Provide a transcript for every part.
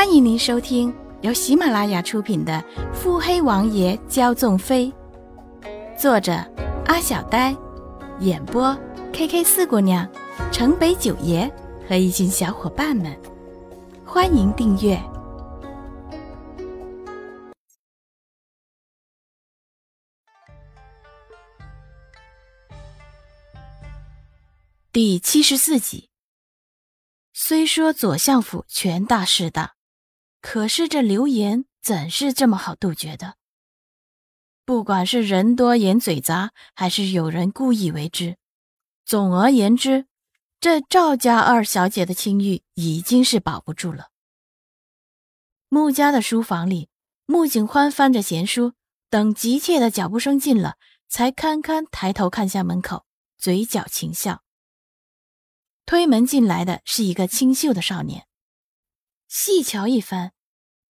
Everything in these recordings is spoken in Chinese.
欢迎您收听由喜马拉雅出品的《腹黑王爷骄纵妃》，作者阿小呆，演播 K K 四姑娘、城北九爷和一群小伙伴们。欢迎订阅第七十四集。虽说左相府权大势大，可是这流言怎是这么好杜绝的？不管是人多言嘴杂，还是有人故意为之，总而言之，这赵家二小姐的清誉已经是保不住了。穆家的书房里，穆景欢翻着闲书，等急切的脚步声近了，才堪堪抬头看向门口，嘴角轻笑。推门进来的是一个清秀的少年，细瞧一番，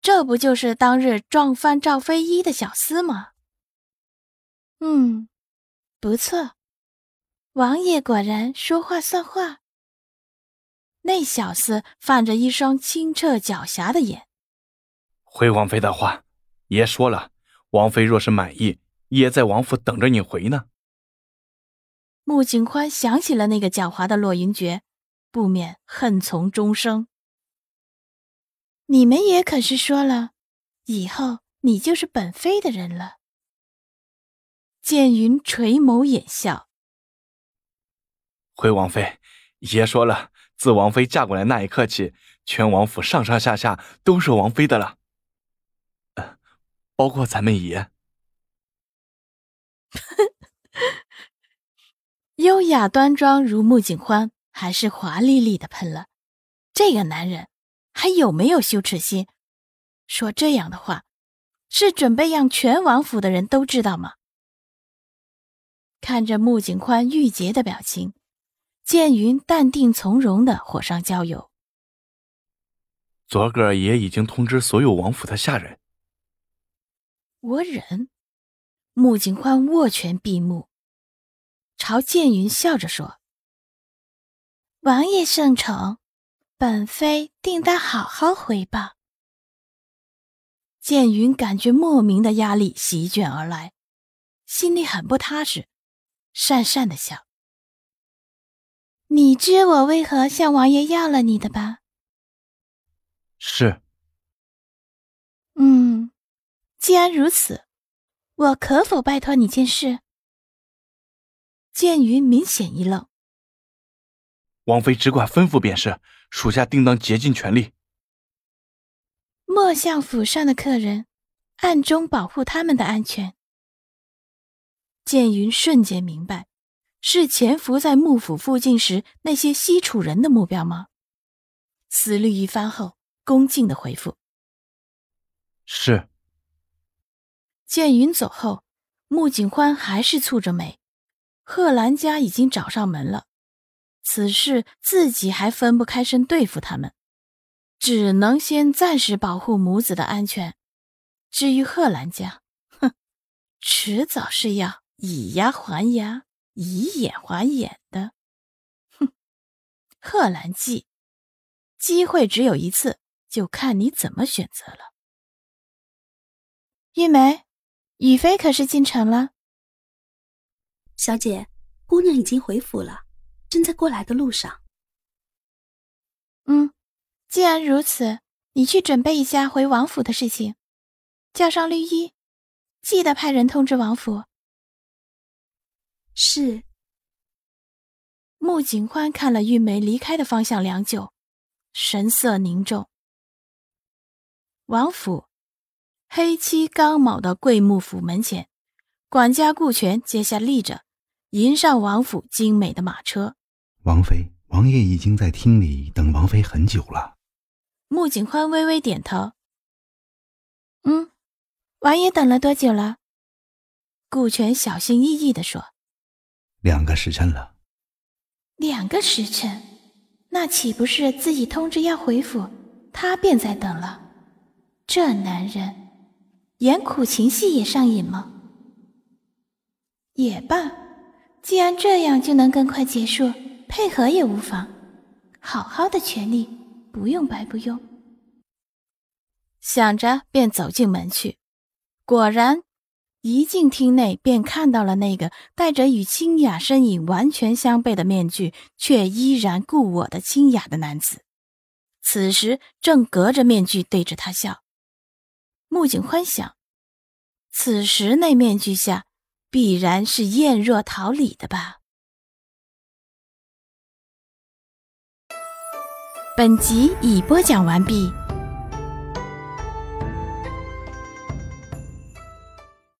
这不就是当日撞翻赵飞一的小厮吗？嗯，不错，王爷果然说话算话。那小厮泛着一双清澈狡黠的眼，回王妃的话，爷说了，王妃若是满意，爷在王府等着你回呢。穆景宽想起了那个狡猾的洛云珏。不免恨从中生。你们也可是说了，以后你就是本妃的人了。剑云垂眸掩笑。回王妃，爷说了，自王妃嫁过来那一刻起，全王府上上下下都是王妃的了，包括咱们爷。优雅端庄如穆景欢。还是华丽丽的喷了，这个男人还有没有羞耻心？说这样的话，是准备让全王府的人都知道吗？看着穆景宽郁结的表情，剑云淡定从容的火上浇油。昨个也已经通知所有王府的下人。我忍。穆景宽握拳闭目，朝剑云笑着说。王爷圣宠，本妃定当好好回报。剑云感觉莫名的压力席卷而来，心里很不踏实，讪讪的笑。你知我为何向王爷要了你的吧？是。嗯，既然如此，我可否拜托你件事？剑云明显一愣。王妃只管吩咐便是，属下定当竭尽全力。莫向府上的客人，暗中保护他们的安全。剑云瞬间明白，是潜伏在幕府附近时那些西楚人的目标吗？思虑一番后，恭敬的回复：“是。”剑云走后，穆景欢还是蹙着眉。贺兰家已经找上门了。此事自己还分不开身对付他们，只能先暂时保护母子的安全。至于贺兰家，哼，迟早是要以牙还牙，以眼还眼的。哼，贺兰记，机会只有一次，就看你怎么选择了。玉梅，雨飞可是进城了？小姐，姑娘已经回府了。正在过来的路上。嗯，既然如此，你去准备一下回王府的事情，叫上绿衣，记得派人通知王府。是。穆景欢看了玉梅离开的方向良久，神色凝重。王府，黑漆刚卯的桂木府门前，管家顾全接下立着，迎上王府精美的马车。王妃，王爷已经在厅里等王妃很久了。穆景欢微微点头。嗯，王爷等了多久了？顾全小心翼翼地说：“两个时辰了。”两个时辰，那岂不是自己通知要回府，他便在等了？这男人，演苦情戏也上瘾吗？也罢，既然这样，就能更快结束。配合也无妨，好好的权利不用白不用。想着便走进门去。果然，一进厅内便看到了那个戴着与清雅身影完全相悖的面具，却依然故我的清雅的男子。此时正隔着面具对着他笑。穆景欢想，此时那面具下必然是艳若桃李的吧。本集已播讲完毕。